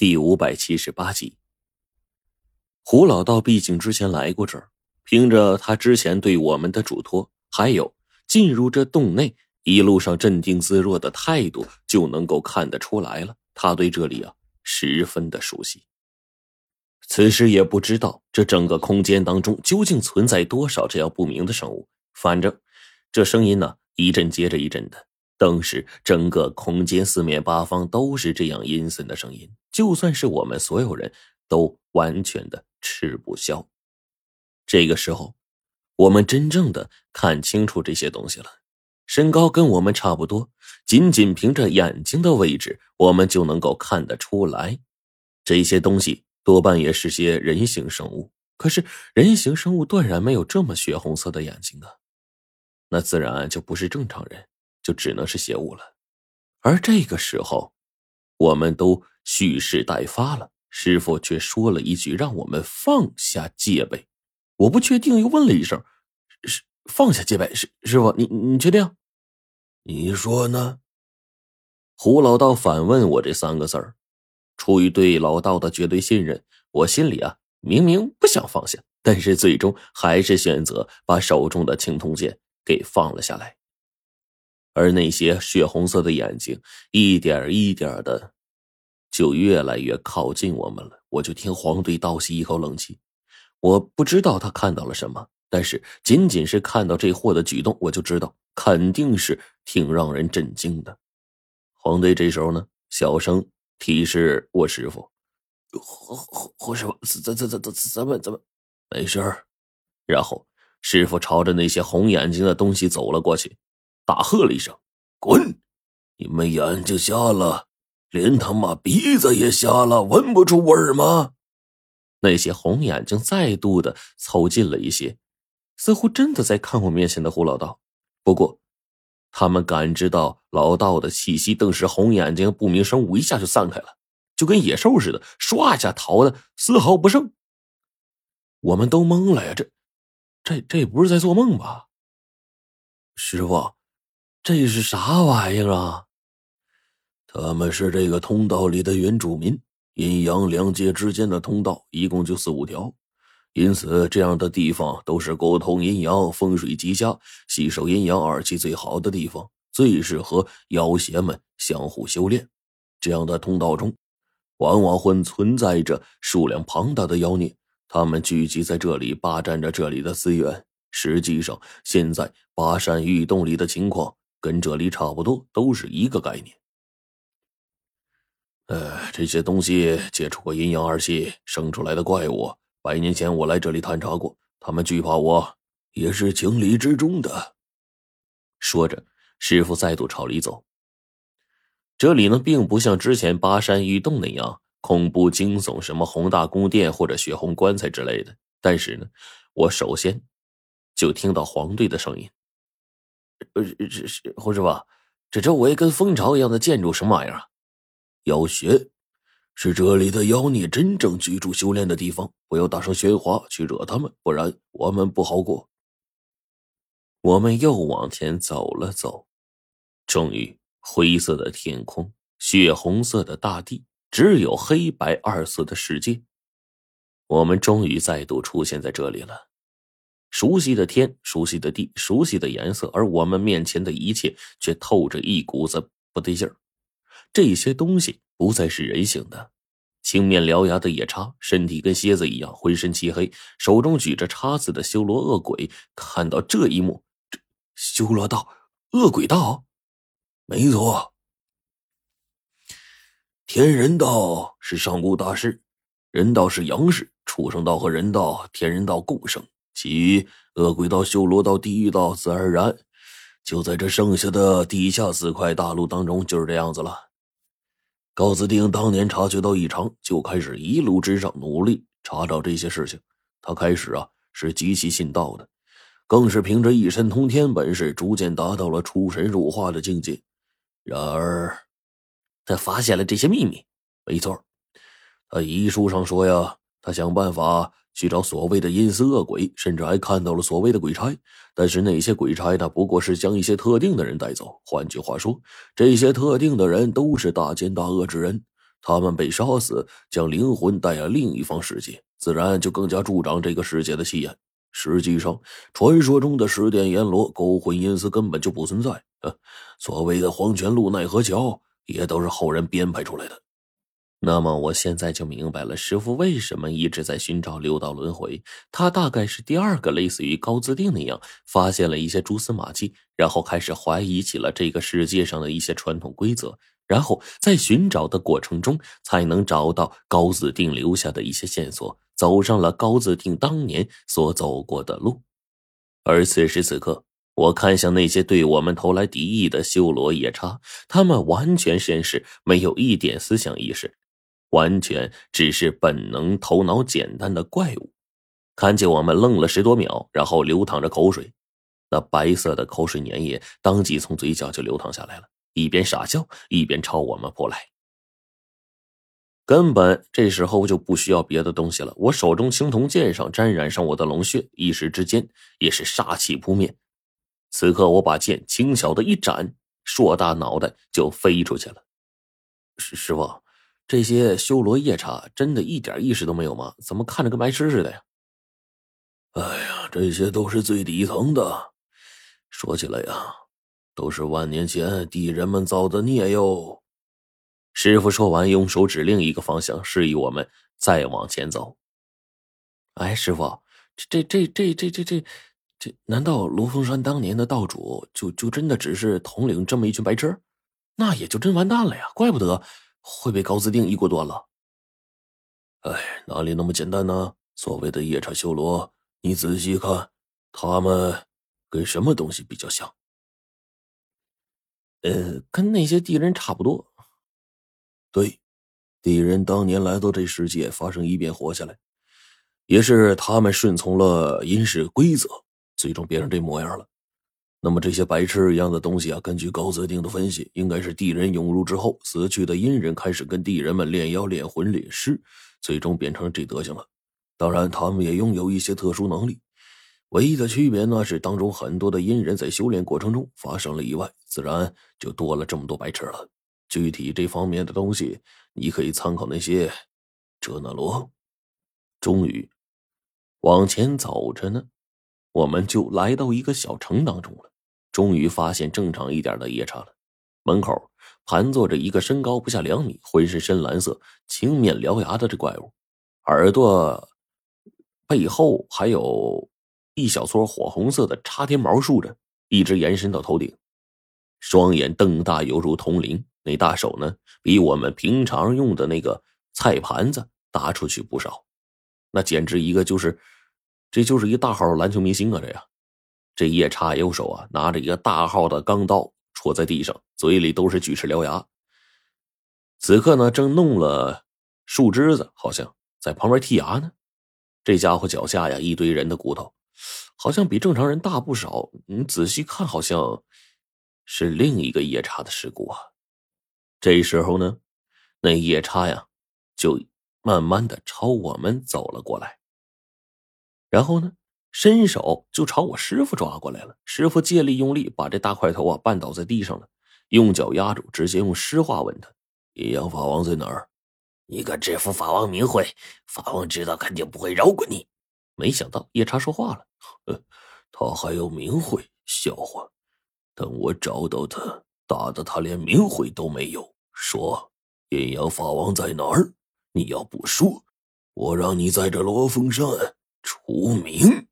第五百七十八集。胡老道毕竟之前来过这儿，凭着他之前对我们的嘱托，还有进入这洞内一路上镇定自若的态度，就能够看得出来了。他对这里啊十分的熟悉。此时也不知道这整个空间当中究竟存在多少这样不明的生物。反正这声音呢一阵接着一阵的。当时，整个空间四面八方都是这样阴森的声音，就算是我们所有人都完全的吃不消。这个时候，我们真正的看清楚这些东西了。身高跟我们差不多，仅仅凭着眼睛的位置，我们就能够看得出来，这些东西多半也是些人形生物。可是，人形生物断然没有这么血红色的眼睛啊，那自然就不是正常人。就只能是邪物了，而这个时候，我们都蓄势待发了。师傅却说了一句：“让我们放下戒备。”我不确定，又问了一声：“是放下戒备？”师师傅，你你确定？你说呢？胡老道反问我这三个字儿。出于对老道的绝对信任，我心里啊明明不想放下，但是最终还是选择把手中的青铜剑给放了下来。而那些血红色的眼睛，一点一点的，就越来越靠近我们了。我就听黄队倒吸一口冷气，我不知道他看到了什么，但是仅仅是看到这货的举动，我就知道肯定是挺让人震惊的。黄队这时候呢，小声提示我师傅：“胡胡胡师傅，咱咱咱咱咱们咱们没事儿。”然后师傅朝着那些红眼睛的东西走了过去。大喝了一声：“滚！你们眼睛瞎了，连他妈鼻子也瞎了，闻不出味儿吗？”那些红眼睛再度的凑近了一些，似乎真的在看我面前的胡老道。不过，他们感知到老道的气息，顿时红眼睛不明生物一下就散开了，就跟野兽似的，唰一下逃的丝毫不剩。我们都懵了呀，这、这、这不是在做梦吧？师傅。这是啥玩意儿啊？他们是这个通道里的原住民，阴阳两界之间的通道一共就四五条，因此这样的地方都是沟通阴阳、风水极佳、吸收阴阳二气最好的地方，最适合妖邪们相互修炼。这样的通道中，往往会存在着数量庞大的妖孽，他们聚集在这里，霸占着这里的资源。实际上，现在巴山玉洞里的情况。跟这里差不多，都是一个概念。呃，这些东西接触过阴阳二气生出来的怪物，百年前我来这里探查过，他们惧怕我也是情理之中的。说着，师傅再度朝里走。这里呢，并不像之前巴山玉洞那样恐怖惊悚，什么宏大宫殿或者血红棺材之类的。但是呢，我首先就听到黄队的声音。呃，这是胡师傅，这周围跟蜂巢一样的建筑什么玩意儿啊？妖穴，是这里的妖孽真正居住修炼的地方。不要大声喧哗去惹他们，不然我们不好过。我们又往前走了走，终于，灰色的天空，血红色的大地，只有黑白二色的世界。我们终于再度出现在这里了。熟悉的天，熟悉的地，熟悉的颜色，而我们面前的一切却透着一股子不对劲儿。这些东西不再是人形的，青面獠牙的野叉，身体跟蝎子一样，浑身漆黑，手中举着叉子的修罗恶鬼。看到这一幕，这修罗道、恶鬼道，没错。天人道是上古大师，人道是阳世，畜生道和人道、天人道共生。其恶鬼道、修罗道、地狱道，自然而然就在这剩下的地下四块大陆当中，就是这样子了。高子定当年察觉到异常，就开始一路之上努力查找这些事情。他开始啊是极其信道的，更是凭着一身通天本事，逐渐达到了出神入化的境界。然而，他发现了这些秘密。没错，他遗书上说呀，他想办法。去找所谓的阴司恶鬼，甚至还看到了所谓的鬼差。但是那些鬼差呢，不过是将一些特定的人带走。换句话说，这些特定的人都是大奸大恶之人。他们被杀死，将灵魂带向另一方世界，自然就更加助长这个世界的气焰。实际上，传说中的十殿阎罗勾魂阴司根本就不存在。所谓的黄泉路奈何桥，也都是后人编排出来的。那么我现在就明白了，师傅为什么一直在寻找六道轮回。他大概是第二个类似于高自定那样，发现了一些蛛丝马迹，然后开始怀疑起了这个世界上的一些传统规则，然后在寻找的过程中，才能找到高自定留下的一些线索，走上了高自定当年所走过的路。而此时此刻，我看向那些对我们投来敌意的修罗夜叉，他们完全显示没有一点思想意识。完全只是本能、头脑简单的怪物，看见我们愣了十多秒，然后流淌着口水，那白色的口水粘液当即从嘴角就流淌下来了，一边傻笑一边朝我们扑来。根本这时候就不需要别的东西了，我手中青铜剑上沾染上我的龙血，一时之间也是杀气扑面。此刻我把剑轻巧的一斩，硕大脑袋就飞出去了。师师傅。这些修罗夜叉真的一点意识都没有吗？怎么看着跟白痴似的呀？哎呀，这些都是最底层的。说起来呀，都是万年前地人们造的孽哟。师傅说完，用手指另一个方向，示意我们再往前走。哎，师傅，这这这这这这这，难道罗峰山当年的道主就就真的只是统领这么一群白痴？那也就真完蛋了呀！怪不得。会被高自定一锅端了。哎，哪里那么简单呢？所谓的夜叉修罗，你仔细看，他们跟什么东西比较像？呃，跟那些地人差不多。对，地人当年来到这世界，发生异变活下来，也是他们顺从了阴世规则，最终变成这模样了。那么这些白痴一样的东西啊，根据高泽定的分析，应该是地人涌入之后，死去的阴人开始跟地人们炼妖、炼魂、炼尸，最终变成这德行了。当然，他们也拥有一些特殊能力，唯一的区别呢是当中很多的阴人在修炼过程中发生了意外，自然就多了这么多白痴了。具体这方面的东西，你可以参考那些哲那罗。终于，往前走着呢，我们就来到一个小城当中了。终于发现正常一点的夜叉了。门口盘坐着一个身高不下两米、浑身深蓝色、青面獠牙的这怪物，耳朵背后还有一小撮火红色的插天毛竖着，一直延伸到头顶，双眼瞪大，犹如铜铃。那大手呢，比我们平常用的那个菜盘子大出去不少。那简直一个就是，这就是一大号篮球明星啊！这样。这夜叉右手啊，拿着一个大号的钢刀戳在地上，嘴里都是锯齿獠牙。此刻呢，正弄了树枝子，好像在旁边剔牙呢。这家伙脚下呀，一堆人的骨头，好像比正常人大不少。你仔细看，好像是另一个夜叉的尸骨啊。这时候呢，那夜叉呀，就慢慢的朝我们走了过来，然后呢。伸手就朝我师傅抓过来了，师傅借力用力，把这大块头啊绊倒在地上了，用脚压住，直接用诗话问他：“阴阳法王在哪儿？你敢支付法王名讳，法王知道肯定不会饶过你。”没想到夜叉说话了：“他还有名讳？笑话！等我找到他，打的他连名讳都没有。说阴阳法王在哪儿？你要不说，我让你在这罗峰山出名。”